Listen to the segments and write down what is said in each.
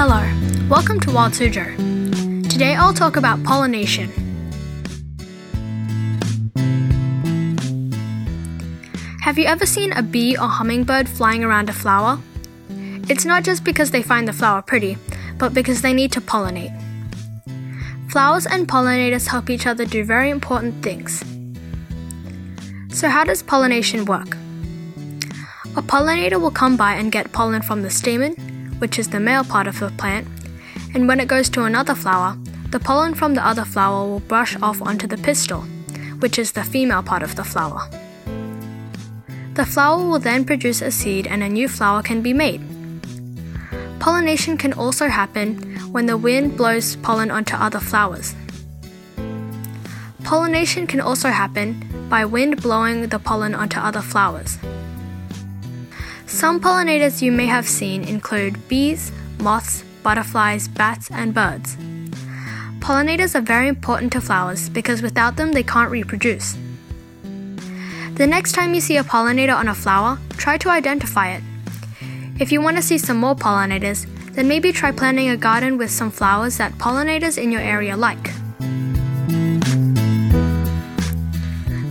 Hello, welcome to Wild. Today I'll talk about pollination. Have you ever seen a bee or hummingbird flying around a flower? It's not just because they find the flower pretty, but because they need to pollinate. Flowers and pollinators help each other do very important things. So, how does pollination work? A pollinator will come by and get pollen from the stamen, which is the male part of the plant, and when it goes to another flower, the pollen from the other flower will brush off onto the pistil, which is the female part of the flower. The flower will then produce a seed and a new flower can be made. Pollination can also happen when the wind blows pollen onto other flowers. Pollination can also happen by wind blowing the pollen onto other flowers. Some pollinators you may have seen include bees, moths, butterflies, bats, and birds. Pollinators are very important to flowers because without them they can't reproduce. The next time you see a pollinator on a flower, try to identify it. If you want to see some more pollinators, then maybe try planting a garden with some flowers that pollinators in your area like.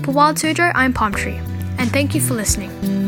For Wild Suzhou, I'm Palm Tree, and thank you for listening.